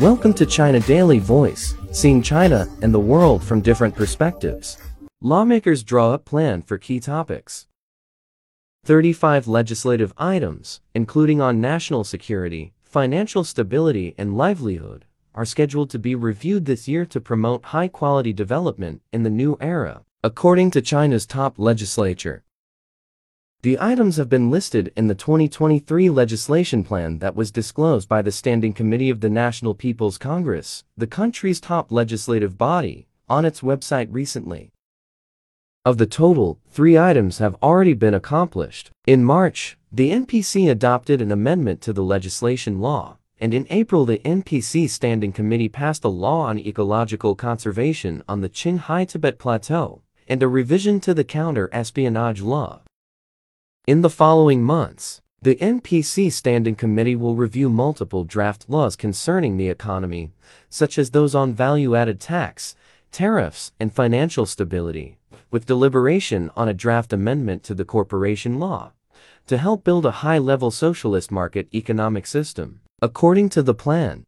Welcome to China Daily Voice, seeing China and the world from different perspectives. Lawmakers draw up plan for key topics. 35 legislative items, including on national security, financial stability and livelihood, are scheduled to be reviewed this year to promote high-quality development in the new era, according to China's top legislature. The items have been listed in the 2023 legislation plan that was disclosed by the Standing Committee of the National People's Congress, the country's top legislative body, on its website recently. Of the total, three items have already been accomplished. In March, the NPC adopted an amendment to the legislation law, and in April the NPC Standing Committee passed a law on ecological conservation on the Qinghai Tibet Plateau, and a revision to the counter-espionage law. In the following months, the NPC Standing Committee will review multiple draft laws concerning the economy, such as those on value-added tax, tariffs, and financial stability, with deliberation on a draft amendment to the corporation law, to help build a high-level socialist market economic system. According to the plan,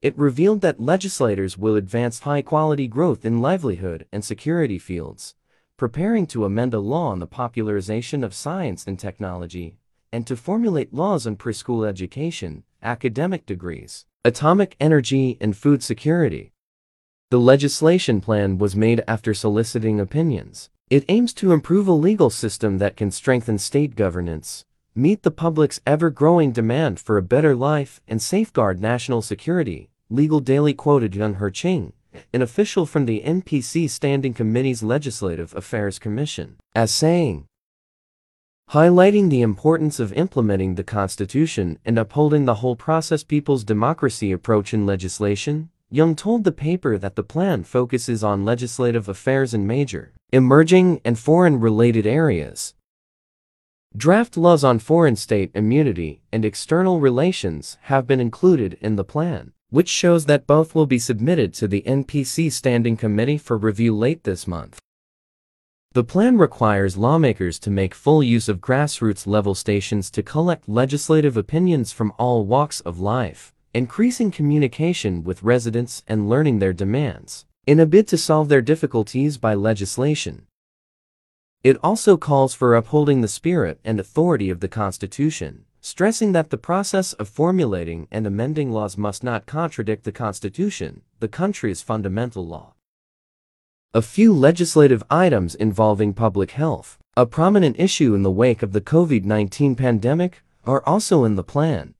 it revealed that legislators will advance high-quality growth in livelihood and security fields, preparing to amend a law on the popularization of science and technology, and to formulate laws on preschool education, academic degrees, atomic energy, and food security. The legislation plan was made after soliciting opinions. It aims to improve a legal system that can strengthen state governance, meet the public's ever-growing demand for a better life, and safeguard national security, Legal Daily quoted Yang Heqing, an official from the NPC Standing Committee's Legislative Affairs Commission, as saying, highlighting the importance of implementing the Constitution and upholding the whole process people's democracy approach in legislation, Yang told the paper that the plan focuses on legislative affairs in major, emerging, and foreign-related areas. Draft laws on foreign state immunity and external relations have been included in the plan which shows that both will be submitted to the NPC Standing Committee for review late this month. The plan requires lawmakers to make full use of grassroots level stations to collect legislative opinions from all walks of life, increasing communication with residents and learning their demands, in a bid to solve their difficulties by legislation. It also calls for upholding the spirit and authority of the Constitution, stressing that the process of formulating and amending laws must not contradict the Constitution, the country's fundamental law. A few legislative items involving public health, a prominent issue in the wake of the COVID-19 pandemic, are also in the plan.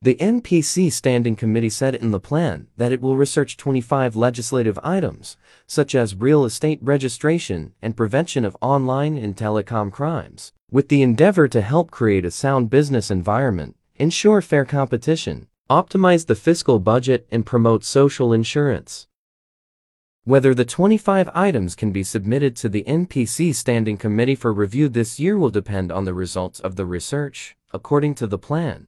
The NPC Standing Committee said in the plan that it will research 25 legislative items, such as real estate registration and prevention of online and telecom crimes, with the endeavor to help create a sound business environment, ensure fair competition, optimize the fiscal budget, and promote social insurance. Whether the 25 items can be submitted to the NPC Standing Committee for review this year will depend on the results of the research, according to the plan.